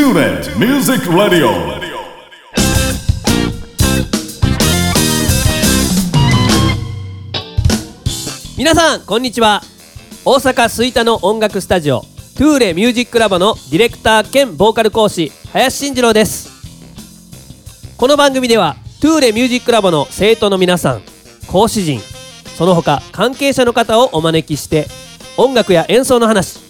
TuneIn Music Radio. 皆さんこんにちは大阪吹田の音楽スタジオトゥーレミュージックラボのディレクター兼ボーカル講師林慎次郎ですこの番組ではトゥーレミュージックラボの生徒の皆さん講師陣その他関係者の方をお招きして音楽や演奏の話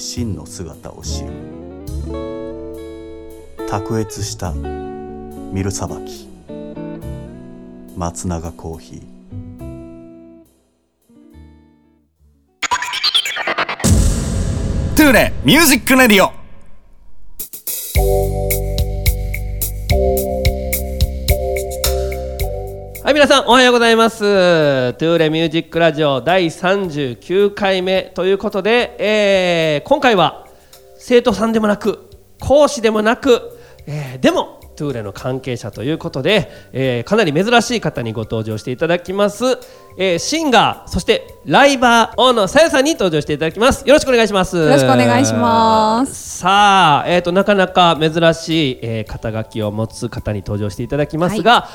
真の姿を知る。卓越したミルさばき松永コーヒー。トゥーレミュージックレディオ。皆さんおはようございます。トゥーレミュージックラジオ第39回目ということで、えー今回は生徒さんでもなく講師でもなく、えーでもトゥーレの関係者ということで、えーかなり珍しい方にご登場していただきます、えーシンガーそしてライバー大野さやさんに登場していただきます。よろしくお願いします。よろしくお願いします。さあ、えー、となかなか珍しい、えー肩書きを持つ方に登場していただきますが、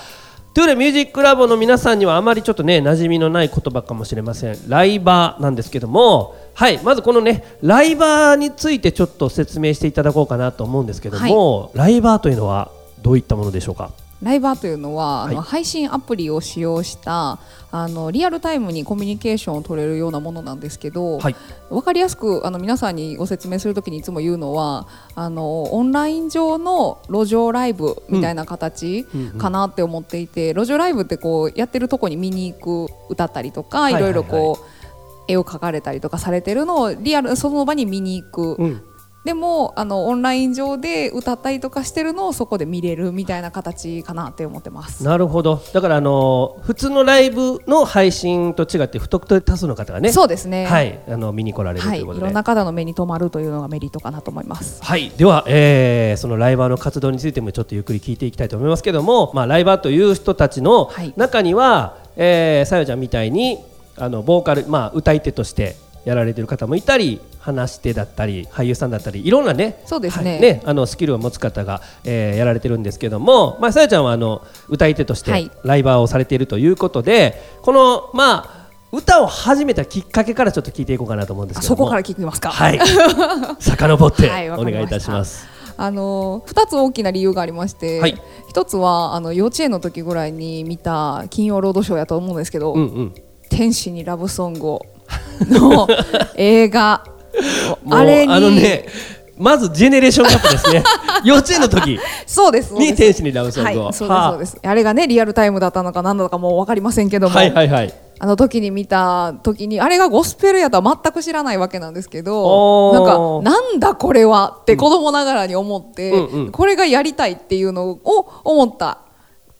トゥーレミュージックラボの皆さんにはあまりちょっとね馴染みのない言葉かもしれません。ライバーなんですけどもはいまずこのねライバーについてちょっと説明していただこうかなと思うんですけども、ライバーというのはどういったものでしょうか？ライバーというのは、あのはい。配信アプリを使用したあのリアルタイムにコミュニケーションを取れるようなものなんですけど、はい。分かりやすくあの皆さんにご説明するときにいつも言うのはあのオンライン上の路上ライブみたいな形かなって思っていて、路上ライブってこうやってるとこに見に行く歌ったりとか、いろいろこう絵を描かれたりとかされてるのをリアルその場に見に行く。うんでもあのオンライン上で歌ったりとかしてるのをそこで見れるみたいな形かなって思ってます。なるほどだからあの普通のライブの配信と違って不特定多数の方がねそうですね。はいあの見に来られるとはい、いいうことで、ろんな方の目に留まるというのがメリットかなと思います。はい、では、えーそのライバーの活動についてもちょっとゆっくり聞いていきたいと思いますけども、まあ、ライバーという人たちのはい中には、えーさよちゃんみたいにあのボーカル、まあ、歌い手としてやられてる方もいたり話し手だったり俳優さんだったりいろんなねそうですね。はいあのスキルを持つ方が、えーやられてるんですけども、まあ、さよちゃんはあの歌い手としてはい。ライバーをされているということで、このまあ歌を始めたきっかけからちょっと聞いていこうかなと思うんですけどそこから聞きますか？はい。遡ってお願いいたします。あの二つ大きな理由がありまして、はい。一つはあの幼稚園の時ぐらいに見た金曜ロードショーやと思うんですけど、うんうん。天使にラブソングをの映画。あれに。あのねまずジェネレーションギャップですね。幼稚園の時。そうですに天使にラブソングを、はい、そうですはあ。そうです。あれがねリアルタイムだったのか何なのかもう分かりませんけども、はいはいはい。あの時に見た時にあれがゴスペルやとは全く知らないわけなんですけおどー。なんかなんだこれはって子供ながらに思って、うんうん。これがやりたいっていうのを思った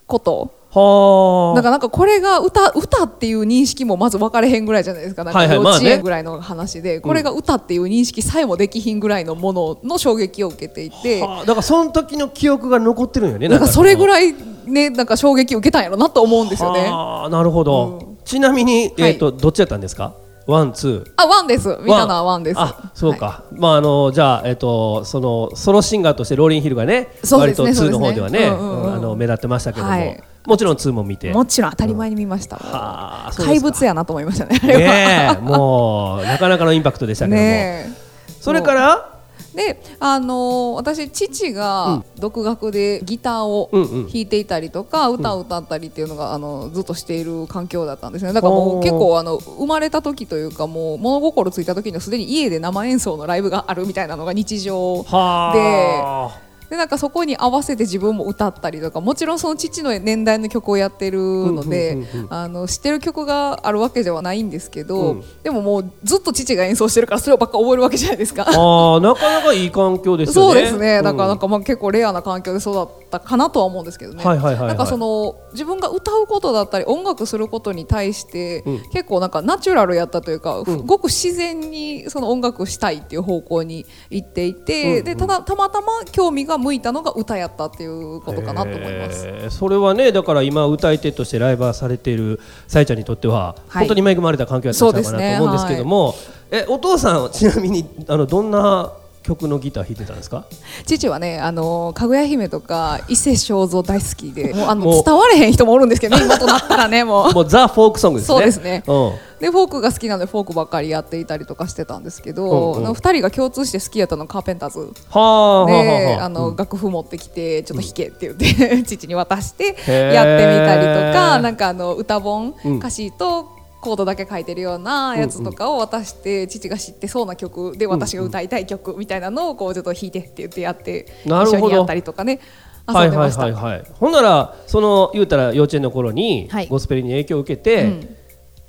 ことはあ。だからなんかこれが歌歌っていう認識もまず分かれへんぐらいじゃないですか。なんか幼稚園ぐらいの話で、これが歌っていう認識さえもできひんぐらいのものの衝撃を受けていて。はあ。だからその時の記憶が残ってるんよねなんかそれぐらいいねなんか衝撃を受けたんやろなと思うんですよね。ああなるほど、ちなみに、えーとどっちやったんですか？ワンツー。あワンです。見たのはワンです。あそうか、はまああのじゃあえっ、とそのソロシンガーとしてローリンヒルがねそうですね割と2の方ではねね。うんうん。うんあの目立ってましたけども、はいもちろん2も見て。い。もちろん当たり前に見ました。うですか。怪物やなと思いましたね。ねえもうなかなかのインパクトでしたけども、ねそれから？えであのー私父が独学でギターを弾いていたりとか、歌を歌ったりっていうのがあのずっとしている環境だったんですね。だからもう結構あの生まれた時というかもう物心ついた時にはすでに家で生演奏のライブがあるみたいなのが日常はあでなんかそこに合わせて自分も歌ったりとかもちろんその父の年代の曲をやってるので、あの知ってる曲があるわけではないんですけど、うん。でももうずっと父が演奏してるからそれをばっか覚えるわけじゃないですか。ああなかなかいい環境ですよね。そうですね、だからなんか、かまあ結構レアな環境で育ったかなとは思うんですけどね。なんかその自分が歌うことだったり音楽することに対して、うん。結構なんかナチュラルやったというか、うん。ごく自然にその音楽したいっていう方向に行っていて、でただたまたま興味が向いたのが歌やったっていうことかなと思います。へーそれはねだから今歌い手としてライバーされているさえちゃんにとっては、はい。本当に恵まれた環境だったんちゃうかなと思うんですけども、えお父さんちなみにあのどんな曲のギター弾いてたんですか？父はね、あのかぐや姫とか伊勢正蔵大好きで、もうあの伝われへん人もおるんですけどね、今となったらねもう。もうザ・フォークソングですね。そうですね。うん。でフォークが好きなのでフォークばっかりやっていたりとかしてたんですけど、うんうん。2人が共通して好きやったのがカーペンターズ。はあの、うん。楽譜持ってきてちょっと弾けって言って、父に渡してやってみたりとかなんかあの歌本、うん。歌詞とコードだけ書いてるようなやつとかを渡して、父が知ってそうな曲で私が歌いたい曲みたいなのをこうちょっと弾いてって言ってやってなるほど。一緒にやったりとかね。はいはい。はいはい。ほんならその言うたら幼稚園の頃にはい。ゴスペルに影響を受けて、うん。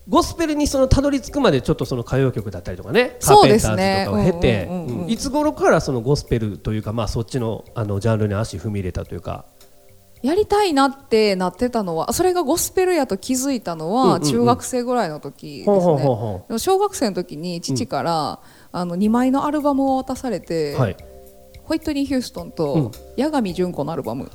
ゴスペルにそのたどり着くまでちょっとその歌謡曲だったりとかね。カーペンターズとかを経てうんうんうんうんうん。いつ頃からそのゴスペルというかまあそっちのあのジャンルに足踏み入れたというかやりたいなってなってたのはそれがゴスペルやと気づいたのは中学生ぐらいの時ですね。小学生の時に父から、あの2枚のアルバムを渡されて、うはい。ホイットニー・ヒューストンうん。と八神純子のアルバム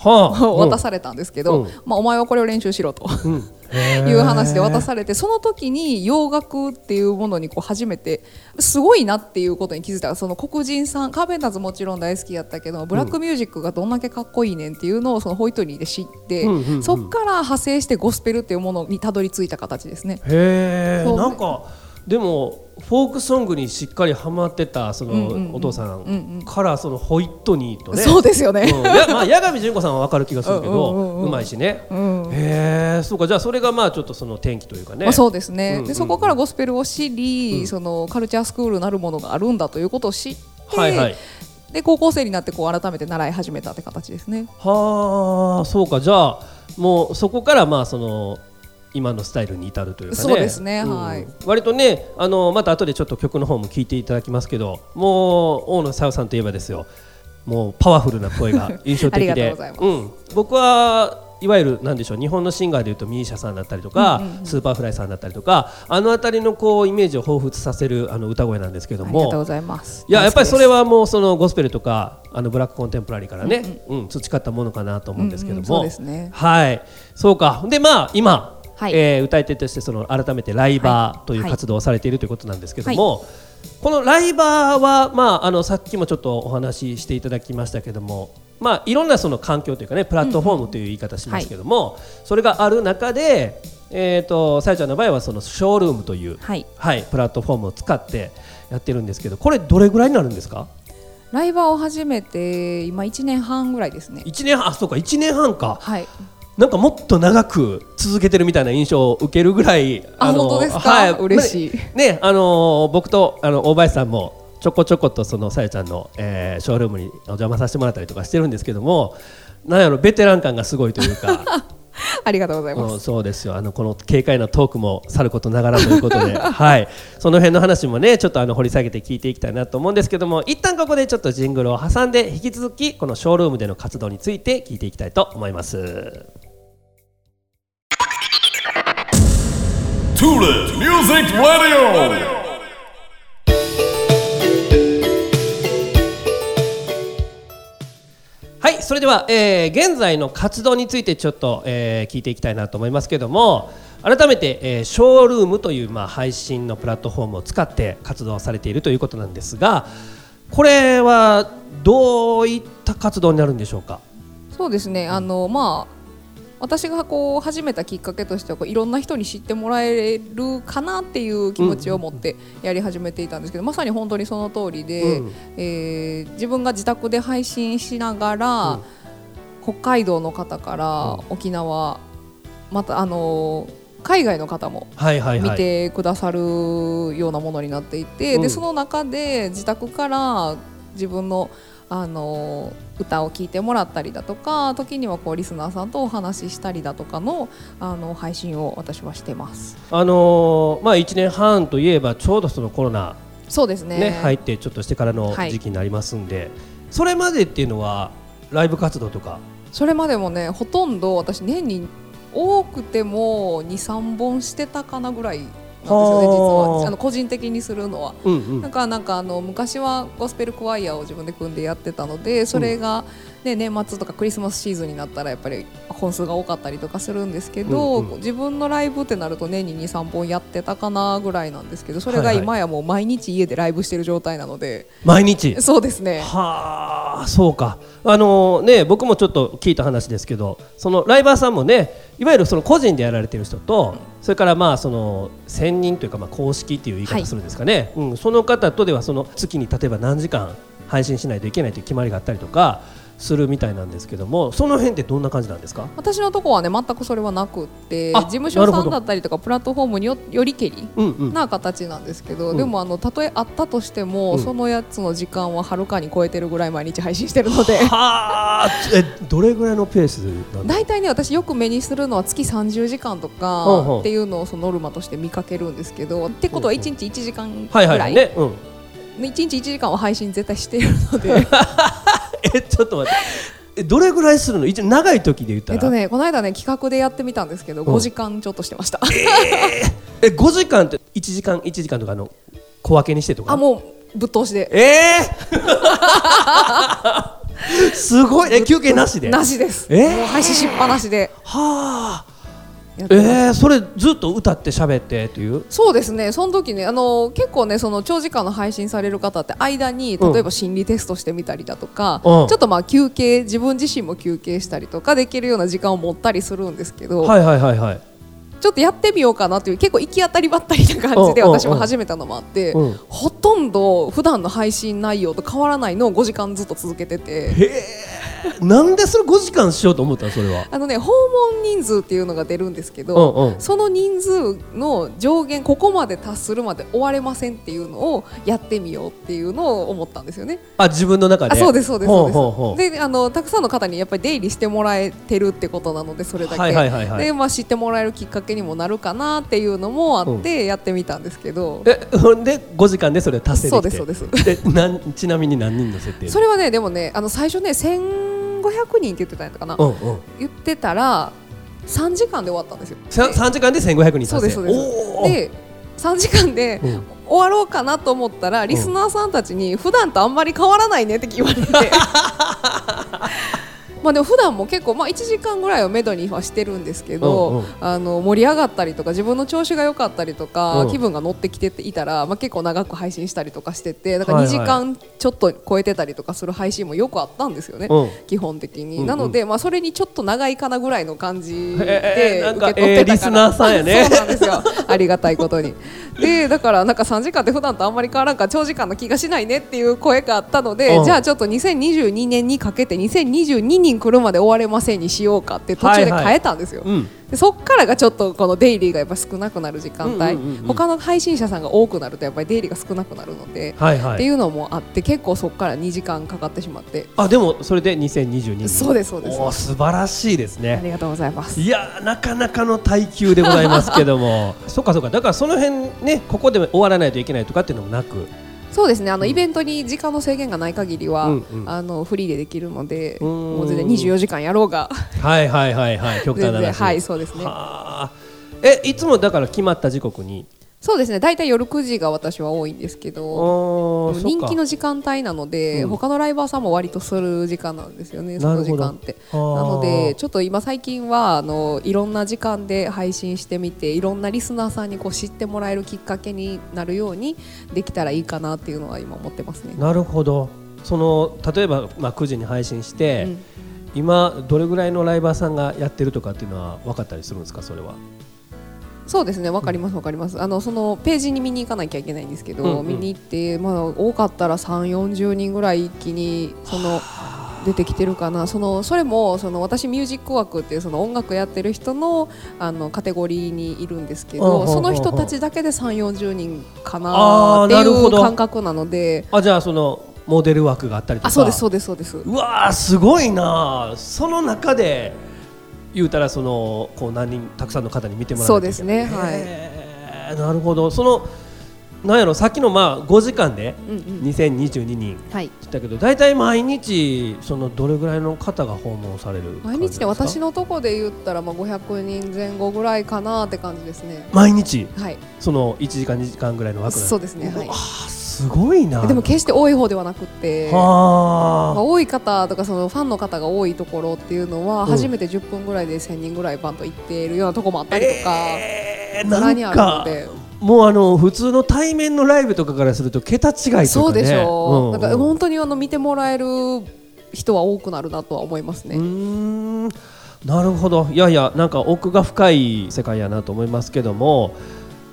渡されたんですけど、うん。まあ、お前はこれを練習しろと いう話で渡されてその時に洋楽っていうものにこう初めてすごいなっていうことに気づいた。その黒人さんカーペンターズもちろん大好きやったけどブラックミュージックがどんだけかっこいいねんっていうのをそのホイットニーで知って、うんうんうんそっから派生してゴスペルっていうものにたどり着いた形ですね。へえそう。なんかでもフォークソングにしっかりハマってたそのお父さうんからそのホイットニーとね。そうですよね、うん。やまあ八神純子さんは分かる気がするけどうまいしね。うん。へえそうかじゃあそれがまあちょっとその転機というかね。まあ、そうですね、うんうんうん。でそこからゴスペルを知り、うん。そのカルチャースクールなるものがあるんだということを知って、はいはい。で高校生になってこう改めて習い始めたって形ですね。はあそうか。じゃあもうそこからまあその今のスタイルに至るというかね。そうですねはい。割とねあのまた後でちょっと曲の方も聞いていただきますけどもう大野さよさんといえばですよ。もうパワフルな声が 印象的で。うん、僕はいわゆるなんでしょう日本のシンガーでいうとミーシャさんだったりとか、うんうんうん。スーパーフライさんだったりとかあの辺りのこうイメージを彷彿させるあの歌声なんですけども。ありがとうございます。いややっぱりそれははもうそのゴスペルとかあのブラックコンテンポラリーからね、うん培ったものかなと思うんですけども、うんうん。そうですね。はい。そうか。でまあ今、はい。えー歌い手としてその改めてライバーというはい活動をされているということなんですけども、このライバーはまああのさっきもちょっとお話ししていただきましたけどもまあいろんなその環境というかねプラットフォームという言い方しますけども、それがある中でえー、とさやちゃんの場合はそのショールームという、はい。はい、プラットフォームを使ってやってるんですけどこれどれぐらいになるんですか？ライバーを始めて今1年半ぐらいですね。一年半あそうか1年半か。はい。なんかもっと長く続けてるみたいな印象を受けるぐらいあ本当ですか？嬉しい。ねあのー僕とあの大林さんもちょこちょことそのさやちゃんの、えーショールームにお邪魔させてもらったりとかしてるんですけどもなんやろベテラン感がすごいというか。ありがとうございまうんす。そうですよ。あのこの軽快なトークもさることながらということで、はい、その辺の話もねちょっとあの掘り下げて聞いていきたいなと思うんですけども一旦ここでちょっとジングルを挟んで引き続きこのショールームでの活動について聞いていきたいと思います。Tulip Music Radio. はいそれでは、えー現在の活動についてちょっと、えー聞いていきたいなと思いますけども改めて、えーショールームという、まあ、配信のプラットフォームを使って活動されているということなんですがこれはどういった活動になるんでしょうか？そうですね。あのまあ私がこう始めたきっかけとしてはこういろんな人に知ってもらえるかなっていう気持ちを持ってやり始めていたんですけど、まさに本当にその通りで、うん。えー自分が自宅で配信しながら、うん。北海道の方から沖縄またあの海外の方も見てくださるようなものになっていて、うん。でその中で自宅から自分のあの歌を聴いてもらったりだとか時にはこうリスナーさんとお話ししたりだとかのあの配信を私はしてます。あのーまあ1年半といえばちょうどそのコロナそうですね。ね入ってちょっとしてからのはい。時期になりますんで、それまでっていうのはライブ活動とか？それまでもねほとんど私年に多くても23本してたかなぐらい実はあ。は。あの個人的にするのは。うんうん。なんかなんかあの昔はゴスペルクワイヤーを自分で組んでやってたのでそれが、ね年末とかクリスマスシーズンになったらやっぱり本数が多かったりとかするんですけど、うんうん自分のライブってなると年に23本やってたかなぐらいなんですけどそれがはいはい今やもう毎日家でライブしてる状態なので、毎日？そうですね。はあそうか。あのね僕もちょっと聞いた話ですけどそのライバーさんもねいわゆるその個人でやられてる人と、それからまあその専任というかまあ公式っていう言いはい方するんですかね、うん、その方とではその月に例えば何時間配信しないといけないという決まりがあったりとかするみたいなんですけどもその辺ってどんな感じなんですか？私のとこはね全くそれはなくってあ事務所さんだったりとかプラットフォームによよりけりうんうん。な形なんですけど、うん。でもあのたとえあったとしても、うんそのやつの時間ははるかに超えてるぐらい毎日配信してるので。はあ。えどれぐらいのペースなん大体ね私よく目にするのは月30時間とかっていうのをそのノルマとして見かけるんですけどってことは1日1時間ぐはいらい、はい。ね、うん、1日1時間は配信絶対しているので え ちょっと待って。えどれぐらいするの？一応長い時で言ったら。えっとねこの間ね企画でやってみたんですけどん。5時間ちょっとしてました、え5時間って1時間1時間とかの小分けにしてとか？あもうぶっ通しで。えー、すごい。え休憩なしで？なしです、えー。もう配信しっぱなしで。はあやってます。えー、それずっと歌って喋ってという？そうですね、その時ね、あの結構ね、その長時間の配信される方って間に、うん。例えば心理テストしてみたりだとか、うん。ちょっとまあ休憩、自分自身も休憩したりとかできるような時間を持ったりするんですけど、はいはいはいはい。ちょっとやってみようかなという結構行き当たりばったりな感じで私も始めたのもあって、うん。ほとんど普段の配信内容と変わらないのを5時間ずっと続けてて。へえなんでそれ5時間しようと思ったのそれは？あのね訪問人数っていうのが出るんですけど、うんうん。その人数の上限ここまで達するまで終われませんっていうのをやってみようっていうのを思ったんですよね。あ自分の中で？あそうですそうですそうですほうほう。ほうであのたくさんの方にやっぱり出入りしてもらえてるってことなのでそれだけ、はいはいはいはい。でまあ知ってもらえるきっかけにもなるかなっていうのもあってやってみたんですけど、えほんで5時間でそれを達成できて？そうですそうです。でなんちなみに何人の設定それはねでもねあの最初ね1500人って言ってたんやったかな、うんうん。言ってたら3時間で終わったんですよ。さで3時間で1500人そうですそうです。で3時間でうん。終わろうかなと思ったらリスナーさんたちに普段とあんまり変わらないねって言われて まあでも普段も結構まあ1時間ぐらいをめどにはしてるんですけど、うんうん。あの盛り上がったりとか自分の調子が良かったりとか、うん。気分が乗ってきていたら、まあ、結構長く配信したりとかしててだから2時間ちょっと超えてたりとかする配信もよくあったんですよね、うん。基本的に、うんうん。なので、まあ、それにちょっと長いかなぐらいの感じで受け取ってたから、えーリスナーさんやね。そうなんですよ。ありがたいことに。でだからなんか3時間って普段とあんまり変わらんから長時間の気がしないねっていう声があったので、うん。じゃあちょっと2022年にかけて2022人来るまで終われませんにしようかって途中で変えたんですよ、うん。でそっからがちょっとこのデイリーがやっぱ少なくなる時間帯、うんうんうんうん。他の配信者さんが多くなるとやっぱりデイリーが少なくなるので、はいはい。っていうのもあって結構そこから2時間かかってしまって。あでもそれで2022年そうですそうです。素晴らしいですあねりがとうございます。いやーなかなかの耐久でございますけどもそっかそっかだからその辺ねここで終わらないといけないとかっていうのもなくそうですね。あの、イベントに時間の制限がない限りは、うんうん。あのフリーでできるのでもう全然24時間やろうが。はいはいはいはい。極端な話全然はいそうですね。はあ。えいつもだから決まった時刻にそうですね。大体夜9時が私は多いんですけど人気のそ時間帯なので、うん。他のライバーさんも割とする時間なんですよねその時間って。なのでちょっと今最近はあのいろんな時間で配信してみていろんなリスナーさんにこう知ってもらえるきっかけになるようにできたらいいかなっていうのは今思ってますね。なるほど。その例えば、まあ、9時に配信して、うん。今どれぐらいのライバーさんがやってるとかっていうのは分かったりするんですかそれは？そうですねわかりますわかります。あのそのページに見に行かなきゃいけないんですけど、うんうん。見に行って、まあ、多かったら3 4 0人ぐらい一気にその出てきてるかな。そのそれもその私ミュージック枠っていうその音楽やってる人のあのカテゴリーにいるんですけどその人たちだけで3 4 0人かあなーっていう感覚なので。あじゃあそのモデル枠があったりとか。あそうですそうですそうです。うわーすごいなその中で言うたらそのこう何人たくさんの方に見てもらそうですね。はいはい。なるほど。そのなんやろさっきのまあ5時間でうんうん。2022人。はい。だけど大体毎日そのどれぐらいの方が訪問される毎日ね私ののとこで言ったらまあ500人前後ぐらいかなって感じですね。毎日？はい。その1時間2時間ぐらいの枠そうですね。はい。あーすごいな。でも決して多い方ではなくってまあ、は多い方とかそのファンの方が多いところっていうのは、うん。初めて10分ぐらいで1000人ぐらいバンと行っているようなとこもあったりとか、えーざらにあるので。もうあの普通の対面のライブとかからすると桁違いね。そうでしょう、ん。なんか本当にあの見てもらえる人は多くなるなとは思いますね。うーん。なるほど。いやいやなんか奥が深い世界やなと思いますけども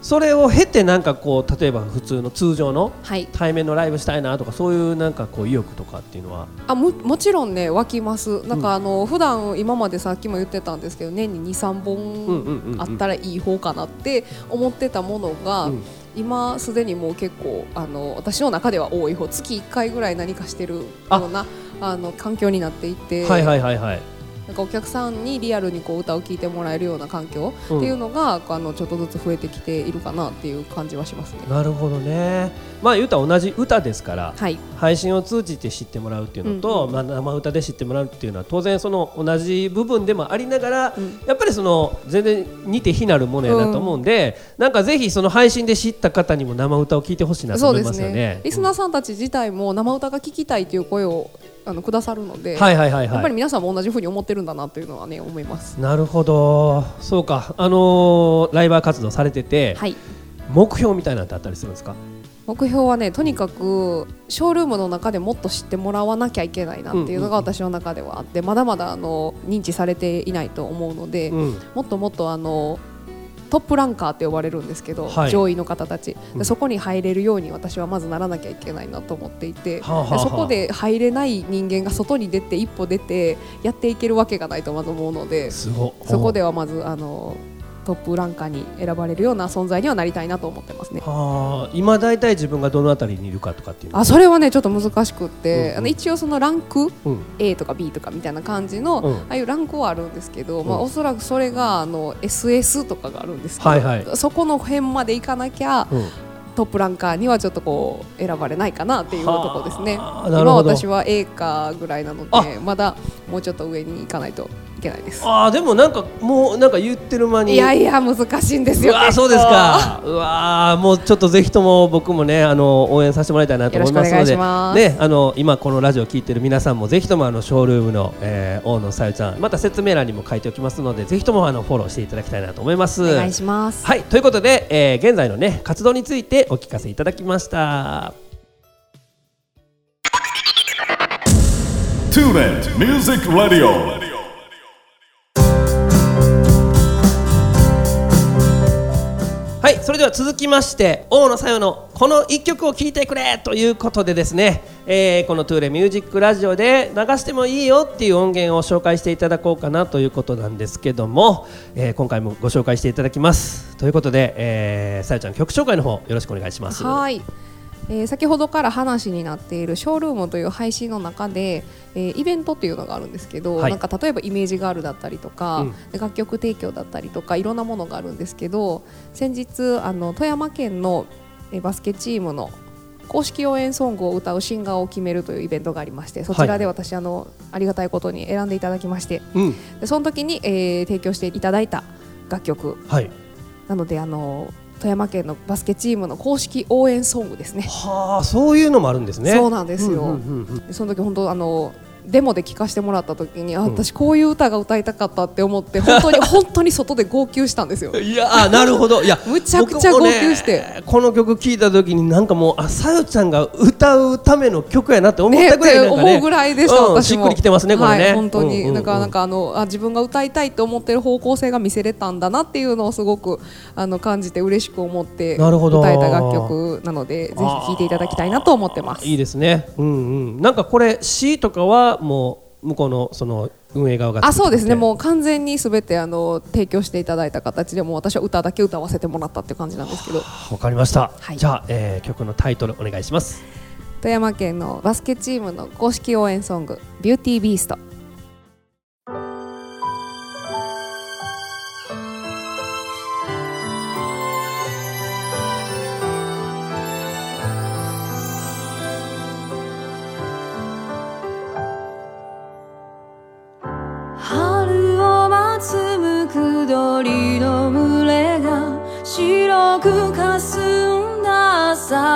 それを経てなんかこう例えば普通の通常のはい、対面のライブしたいなとかそういうなんかこう意欲とかっていうのは？あももちろんね湧きます。なんかあの、普段今までさっきも言ってたんですけど年に23うんうんうんうん。本あったらいい方かなって思ってたものが、うん。今すでにもう結構あの私の中では多い方。月1回ぐらい何かしてるようなあの環境になっていて、はいはいはいはいなんかお客さんにリアルにこう歌を聴いてもらえるような環境うんっていうのが、あのちょっとずつ増えてきているかなっていう感じはしますね。なるほどね。まあ言うたら同じ歌ですからはい、配信を通じて知ってもらうっていうのと、うんまあ、生歌で知ってもらうっていうのは当然その同じ部分でもありながら、うん。やっぱりその全然似て非なるものやなと思うんで、なんかぜひその配信で知った方にも生歌を聞いてほしいなと思いますすよね。リスナーさんたち自体も生歌が聴きたいという声をあのくださるので、はいはいはいやっぱはい。り皆さんも同じふうに思ってるんだなというのはね思います。なるほど。そうか。あのーライバー活動されてて、はい。目標みたいなのってあったりするんですか？目標はねとにかくショールームの中でもっと知ってもらわなきゃいけないなっていうのが私の中ではあってまだまだあの認知されていないと思うので、うん。もっともっとあのトップランカーって呼ばれるんですけど、はい。上位の方たち、でうん。そこに入れるように私はまずならなきゃいけないなと思っていて、はあはあそこで入れない人間が外に出て一歩出てやっていけるわけがないとまず思うのでそこではまずあのトップランカーに選ばれるような存在にはなりたいなと思ってますね。はあ今大体自分がどのあたりにいるかとかっていうのあそれはねちょっと難しくって、うんうん。あの一応そのランクうん。A とか B とかみたいな感じの、うん。ああいうランクはあるんですけど、まあ、うん。おそらくそれがあの SS とかがあるんですけど、はいはい。そこの辺まで行かなきゃうん。トップランカーにはちょっとこう選ばれないかなっていうところですね。はあなるほど。今私は A かぐらいなのあ。でまだもうちょっと上に行かないといけないです。ああでもなんかもうなんか言ってる間にいやいや難しいんですうよ結構。わーそうですか。うわーもうちょっとぜひとも僕もねあの応援させてもらいたいなと思いますので、ねあの今このラジオを聞いてる皆さんもぜひともあのショールームの、えー、大野さゆちゃんまた説明欄にも書いておきますのでぜひともあのフォローしていただきたいなと思います。お願いします。はいということで、えー、現在のね活動についてお聞かせいただきました。TuneIn Music Radio はいそれでは続きまして大野さよのこの1曲を聴いてくれということでですね、えーこのトゥーレミュージックラジオで流してもいいよっていう音源を紹介していただこうかなということなんですけども、えー今回もご紹介していただきます。ということで、えー、さよちゃん曲紹介の方よろしくお願いします。はい、えー先ほどから話になっているショールームという配信の中で、えーイベントっていうのがあるんですけど、はい。なんか例えばイメージガールだったりとか、うん。で楽曲提供だったりとかいろんなものがあるんですけど先日あの富山県の、えーバスケチームの公式応援ソングを歌うシンガーを決めるというイベントがありましてそちらで私、あのありがたいことに選んでいただきましてうん。でその時に、えー提供していただいた楽曲。はい。なのであの富山県のバスケチームの公式応援ソングですね。はあそういうのもあるんですねそうなんですよ。うんうんうんうんでその時本当あのデモで聴かせてもらった時にあうん。私こういう歌が歌いたかったって思って 本当に本当に外で号泣したんですよ。いやあなるほど。いや むちゃくちゃ号泣して。ねこの曲聴いた時になんかもうあさよちゃんが歌うための曲やなって思っねたぐらいね。思うぐらいでした、うん私も。しっくりきてますねこれね、はい、本当に、うんうんうん。だからなんかあのあ自分が歌いたいと思ってる方向性が見せれたんだなっていうのをすごくあの感じて嬉しく思ってなるほど。歌えた楽曲なのでぜひ聴いていただきたいなと思ってます。いいですね。うんうん。なんかこれ詩とかはもう向こうのその運営側があそうですね。もう完全にすべてあの提供していただいた形でもう私は歌だけ歌わせてもらったっていう感じなんですけど。わかりました、はい、じゃあ、えー、曲のタイトルお願いします。富山県のバスケチームの公式応援ソング「ビューティービースト」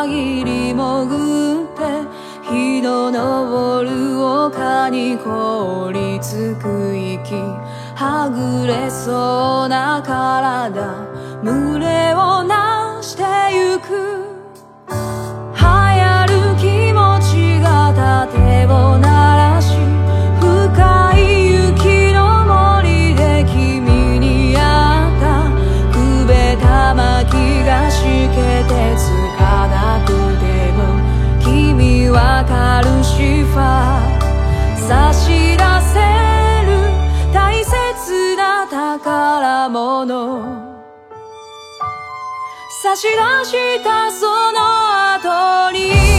限り潜って日の昇る丘に凍りつく息。はぐれそうな体。差し出したその後に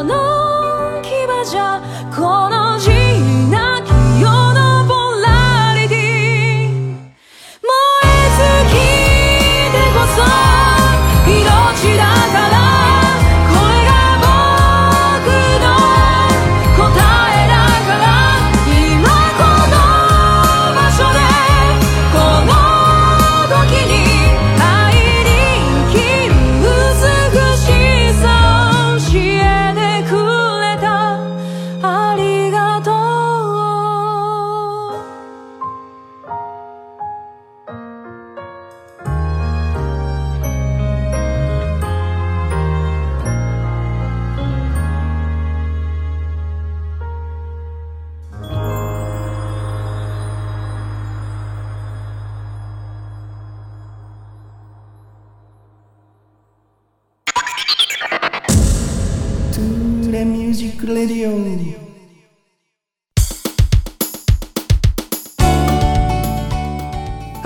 の牙じゃこの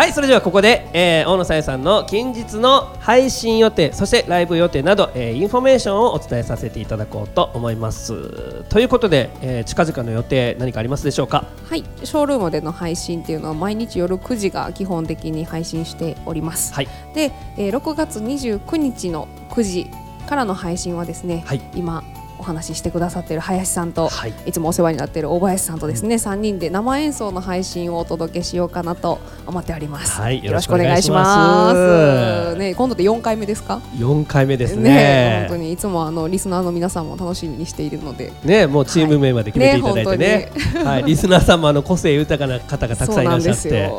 はいそれではここで、えー、大野さよさんの近日の配信予定そしてライブ予定など、えー、インフォメーションをお伝えさせていただこうと思います。ということで、えー、近々の予定何かありますでしょうか？はいショールームでの配信っていうのは毎日夜9時が基本的に配信しております。はい。で、えー、6月29日の9時からの配信はですね、はい、今お話ししてくださっている林さんと、はい。い、つもお世話になっている大林さんとですね、3人で生演奏の配信をお届けしようかなと思っております。はい。よろしくお願いしま。ます。すね、今度で4回目ですか？4回目ですね。本当にいつもあのリスナーの皆さんも楽しみにしているので。ねもうチーム名まで決めてい。ただいてね,、はい。リスナーさんもあの個性豊かな方がたくさんいらっしゃって。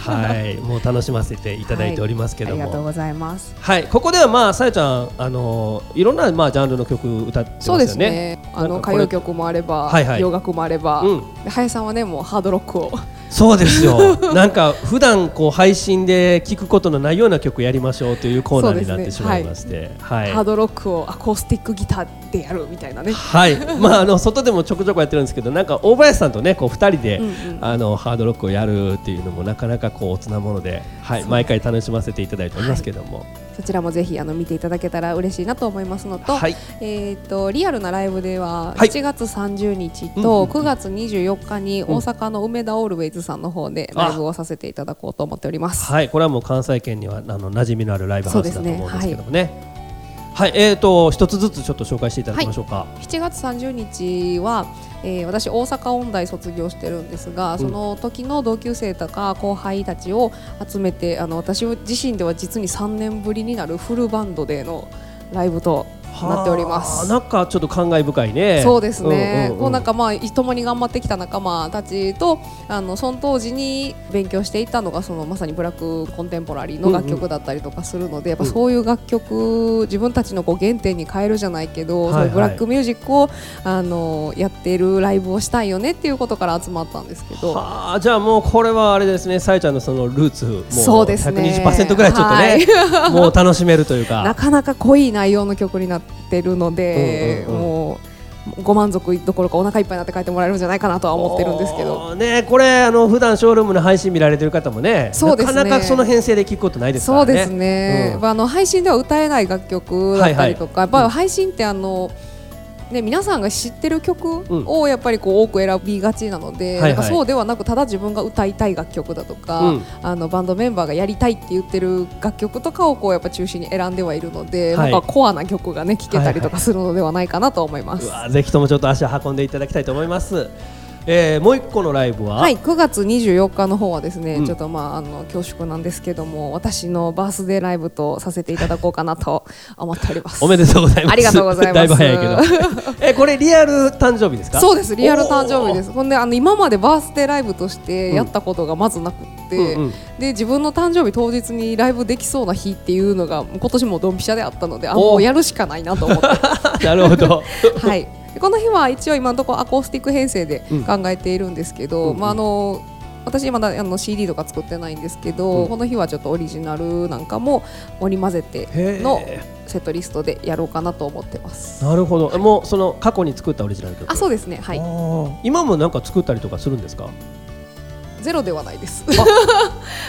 はい。もう楽しませていただいておりますけども、ありがとうございます。はい、ここではまあさやちゃんあのいろんなまあジャンルの曲歌ってですね。あの歌謡曲もあれば、はいはい。洋楽もあれば、うん。で林さんはねもうハードロックを。そうですよ。なんか普段こう配信で聞くことのないような曲やりましょうというコーナーになってしまいまして、はい。ハードロックをアコースティックギターでやるみたいなね。はい、まああの外でもちょこちょこやってるんですけど、なんか大林さんとねこう二人で、うんうん。あのハードロックをやるっていうのもなかなかこうおつなもので、はい、毎回楽しませていただいておりますけども、そちらもぜひあの見ていただけたら嬉しいなと思いますのと、はい、えっ、とリアルなライブでははい。7月30日とうん9月24日に大阪の梅田オールウェイズさんの方でライブをさせていただこうと思っております。はい、これはもう関西圏にはあの馴染みのあるライブハウスだと思うんですけどもね。はい、えーと一つずつちょっと紹介していただきましょうか。7月30日は、えー私大阪音大卒業してるんですが、その時の同級生とか後輩たちを集めてあの私自身では実に3年ぶりになるフルバンドでのライブとなっておりまはあす。なんかちょっと感慨深いね。そうですね、んんんこうなんかまあ共に頑張ってきた仲間たちとあのその当時に勉強していたのがそのまさにブラックコンテンポラリーの楽曲だったりとかするので、やっぱそういう楽曲自分たちのこう原点に変えるじゃないけど、ブラックミュージックをあのやってるライブをしたいよねっていうことから集まったんですけど。はあじゃあもうこれはあれですね、さえちゃんのそのルーツもうそうですね120%ぐらいちょっとね、もう楽しめるというか。なかなか濃い内容の曲になってるので、うんうんうん。もうご満足どころかお腹いっぱいになって帰ってもらえるんじゃないかなとは思ってるんですけど。ねこれあの普段ショールームの配信見られてる方もね、そうですね。なかなかその編成で聞くことないですからね。そうですね、うん。あの配信では歌えない楽曲だったりとか、やっぱり配信ってあの、ね、皆さんが知ってる曲をやっぱりこう多く選びがちなので、はいはいなんかそうではなくただ自分が歌いたい楽曲だとか、うんあのバンドメンバーがやりたいって言ってる楽曲とかをこうやっぱ中心に選んではいるので、はいなんかコアな曲がね聴けたりとかするのではないかなと思います。うわぜひともちょっと足を運んでいただきたいと思います。えー、もう一個のライブは、はい、9月24日の方はですね、うんちょっとまああの恐縮なんですけども私のバースデーライブとさせていただこうかなと 思っております。おめでとうございます。ありがとうございます だいぶ早いけど。えこれリアル誕生日ですか？そうですリアル誕生日ですほんであの今までバースデーライブとしてやったことがまずなくって、うんうんで自分の誕生日当日にライブできそうな日っていうのが今年もドンピシャであったのであおもうやるしかないなと思ってなるほど。はいでこの日は一応今のところアコースティック編成でうん考えているんですけど、うんうんまああの私まだあの CD とか作ってないんですけど、うんこの日はちょっとオリジナルなんかも織り交ぜてのセットリストでやろうかなと思ってます。なるほど。もうその過去に作ったオリジナル曲。あそうですねはい今もなんか作ったりとかするんですか？ゼロではないです。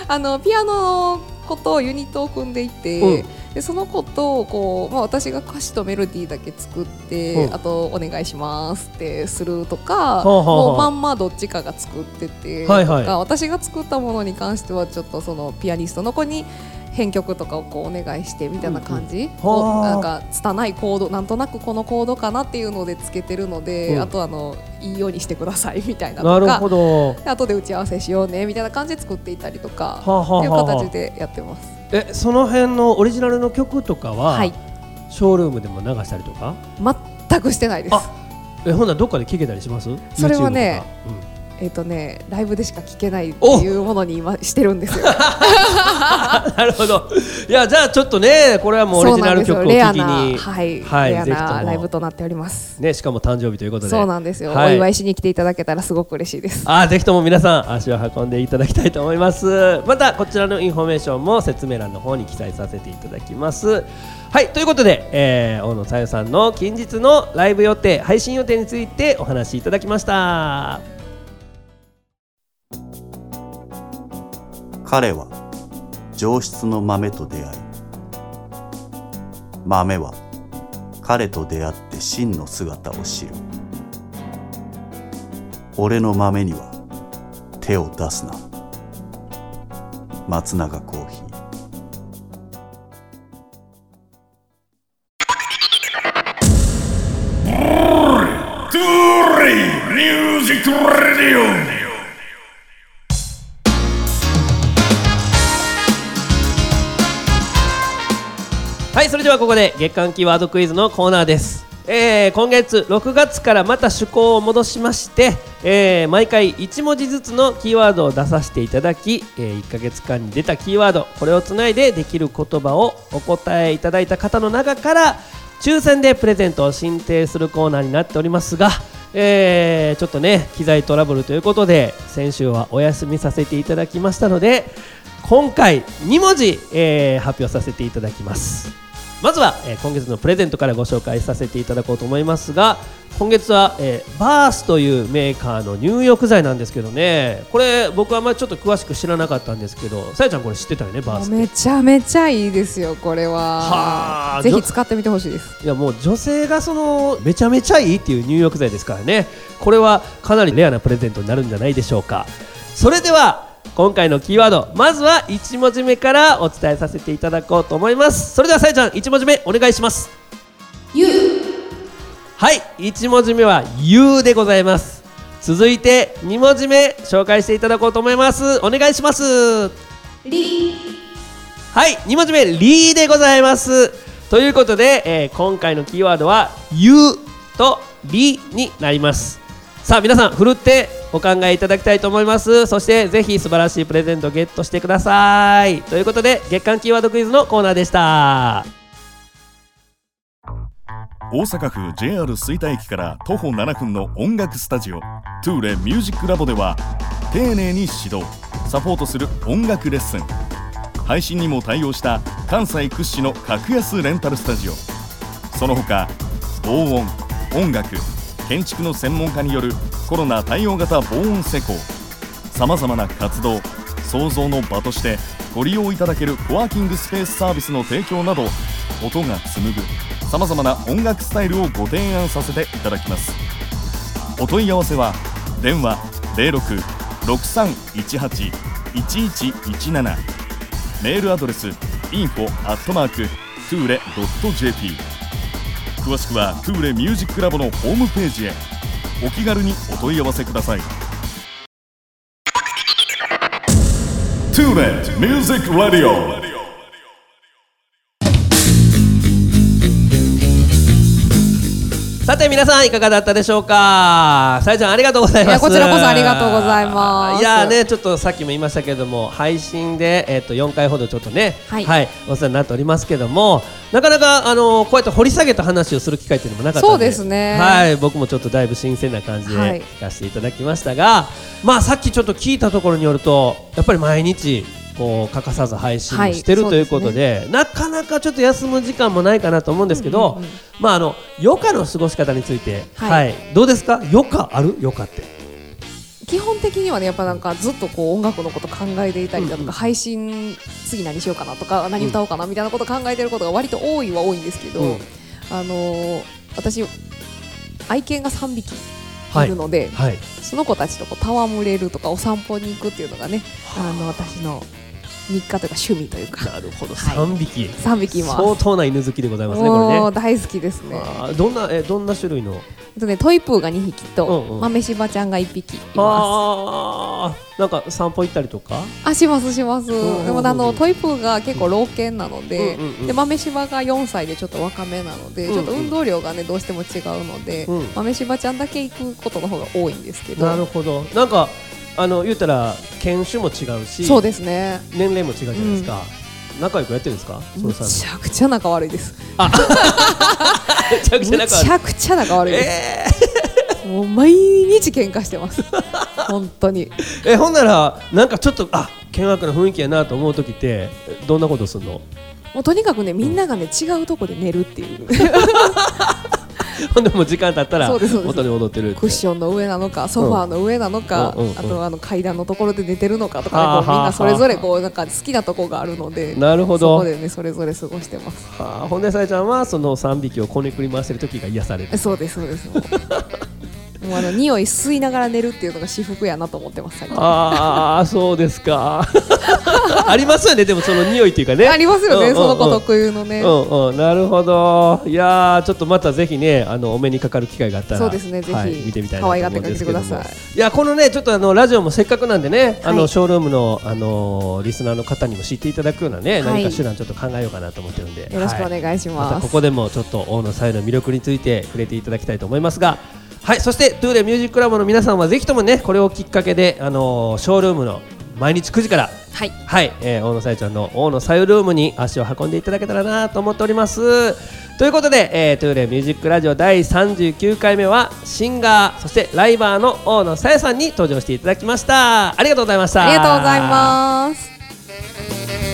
あ のピアノの子とユニットを組んでいて、うんでその子とこう、まあ、私が歌詞とメロディーだけ作って、うん。あとお願いしますってするとか、もうまんまどっちかが作ってて、とか私が作ったものに関してはちょっとそのピアニストの子に編曲とかをこうお願いしてみたいな感じ、うんなんか拙いコードなんとなくこのコードかなっていうのでつけてるので、うん。あとあのいいようにしてくださいみたいなとかなるほど。で後で打ち合わせしようねみたいな感じで作っていたりとか、っていう形でやってます。えその辺のオリジナルの曲とかは、はい、ショールームでも流したりとか？全くしてないです。あえほんならどっかで聴けたりします？それはねとかえっ、とねライブでしか聴けないっていうものに今してるんですよ。う んなるほど。いやじゃあちょっとねこれはもうオリジナル曲を聴きにはい、はいレアなライブとなっております。ねしかも誕生日ということで。そうなんですよ、はいお祝いしに来ていただけたらすごく嬉しいです。あーぜひとも皆さん足を運んでいただきたいと思いますまたこちらのインフォメーションも説明欄の方に記載させていただきますはいということで、えー大野さよさんの近日のライブ予定配信予定についてお話しいただきました彼は上質の豆と出会い豆は彼と出会って真の姿を知る。俺の豆には手を出すな。松永コはいそれではここで月間キーワードクイズのコーナーです、えー今月6月からまた趣向を戻しまして、えー毎回1文字ずつのキーワードを出させていただき、え1ヶ月間に出たキーワードこれをつないでできる言葉をお答えいただいた方の中から抽選でプレゼントを申請するコーナーになっておりますが、えーちょっとね機材トラブルということで先週はお休みさせていただきましたので今回2文字、えー発表させていただきます。まずは、えー今月のプレゼントからご紹介させていただこうと思いますが今月は、えーバースというメーカーの入浴剤なんですけどね。これ僕はあんまりちょっと詳しく知らなかったんですけどさやちゃんこれ知ってたよねバースめちゃめちゃいいですよこれは。あはぜひ使ってみてほしいです。いやもう女性がそのめちゃめちゃいいっていう入浴剤ですからね。これはかなりレアなプレゼントになるんじゃないでしょうか。それでは今回のキーワードまずは1文字目からお伝えさせていただこうと思います。それではさやちゃん1文字目お願いします。ゆはい1文字目は「ゆ」でございます。続いて2文字目紹介していただこうと思います。お願いします。り。はい2文字目「り」でございます。ということで、えー今回のキーワードは「ゆ」と「り」になります。さあ皆さんふるってお考えいただきたいと思います。そしてぜひ素晴らしいプレゼントゲットしてください。ということで月間キーワードクイズのコーナーでした。大阪府 JR 吹田駅から徒歩7分の音楽スタジオトゥーレミュージックラボでは丁寧に指導サポートする音楽レッスン。配信にも対応した関西屈指の格安レンタルスタジオ。その他防音音楽建築の専門家によるコロナ対応型防音施工。さまざまな活動創造の場としてご利用いただけるコワーキングスペースサービスの提供など音が紡ぐさまざまな音楽スタイルをご提案させていただきます。お問い合わせは電話0663181117メールアドレス info@ トゥーレ .jp 詳しくはクーレミュージックラボのホームページへ。お気軽にお問い合わせください。トゥーレミュージックラディオさて皆さんいかがだったでしょうか？さやちゃんありがとうございます。こちらこそありがとうございます。いやねちょっとさっきも言いましたけども配信で、えっと4回ほどちょっとねはい。お世話になっておりますけどもなかなかあのこうやって掘り下げた話をする機会っていうのもなかったそうですね。はい僕もちょっとだいぶ新鮮な感じではい。聞かせていただきましたが、まあさっきちょっと聞いたところによるとやっぱり毎日こう欠かさず配信をしてる、はいということでなかなかちょっと休む時間もないかなと思うんですけど、うんうんうん。まああの余暇の過ごし方について、ははいいどうですか？余暇ある？余暇って。基本的にはねやっぱなんかずっとこう音楽のこと考えていたりだとか、うんうん。配信次何しようかなとか何歌おうかなみたいなこと考えてることが割と多いは多いんですけど、うん。あのー私愛犬が3匹はい。いるので、はい。その子たちとこう戯れるとかお散歩に行くっていうのがねあの私の日課というか趣味というか。なるほど、はい。三匹。3匹います。相当な犬好きでございますねこれね。もう大好きですね。どんなえどんな種類の？えっとねトイプーが2匹と、うんうん。豆柴ちゃんが1匹います。なんか散歩行ったりとか？あしますします、でもあのトイプーが結構老犬なので,、うんうんうん。で豆柴が4歳でちょっと若めなので、うんうん。ちょっと運動量がねどうしても違うので、うん。豆柴ちゃんだけ行くことの方が多いんですけど。なるほど。なんかあの言ったら犬種も違うしそうですね。年齢も違うじゃないですか、仲良くやってるんですか？そむのさん ちゃくちゃ仲悪いです。めちゃくちゃむ仲悪い。ちゃくちゃ仲悪いです、えもう毎日喧嘩してます。本当に。ー、えほんならなんかちょっとあ険悪な雰囲気やなと思う時ってどんなことするの？もうとにかくねみんながね違うとこで寝るっていう ほんでもう時間経ったら元に戻ってるクッションの上なのかソファーの上なのか、うん。あとあの階段のところで寝てるのかとかね、こうみんなそれぞれこうなんか好きなとこがあるのでなるほど。そこでねそれぞれ過ごしてます。はあ、ほんでさえちゃんはその3匹をこねくり回してる時が癒される。そうですそうですもうあの匂い吸いながら寝るっていうのが至福やなと思ってます最近。ああそうですか。ありますよねでもその匂いっていうかね。ありますよね、うんうんうん。その子特有のね、うんうん、なるほど。いやーちょっとまたぜひねあのお目にかかる機会があったらそうですねぜひ。はい、見てみたいなと思うんですけども。可愛がってください。やこのねちょっとあのラジオもせっかくなんでね、あのはいショールームのあのリスナーの方にも知っていただくようなね、はい。何か手段ちょっと考えようかなと思ってるんで。よろしくおはい願いしまます、たここでもちょっと大野さよの魅力について触れていただきたいと思いますがはいそしてトゥーレミュージックラボの皆さんはぜひともねこれをきっかけであのショールームの毎日9時からはい。はい、えー大野さよちゃんの大野さよルームに足を運んでいただけたらなと思っております。ということで、えー、トゥーレミュージックラジオ第39回目はシンガーそしてライバーの大野さよさんに登場していただきました。ありがとうございました。ありがとうございます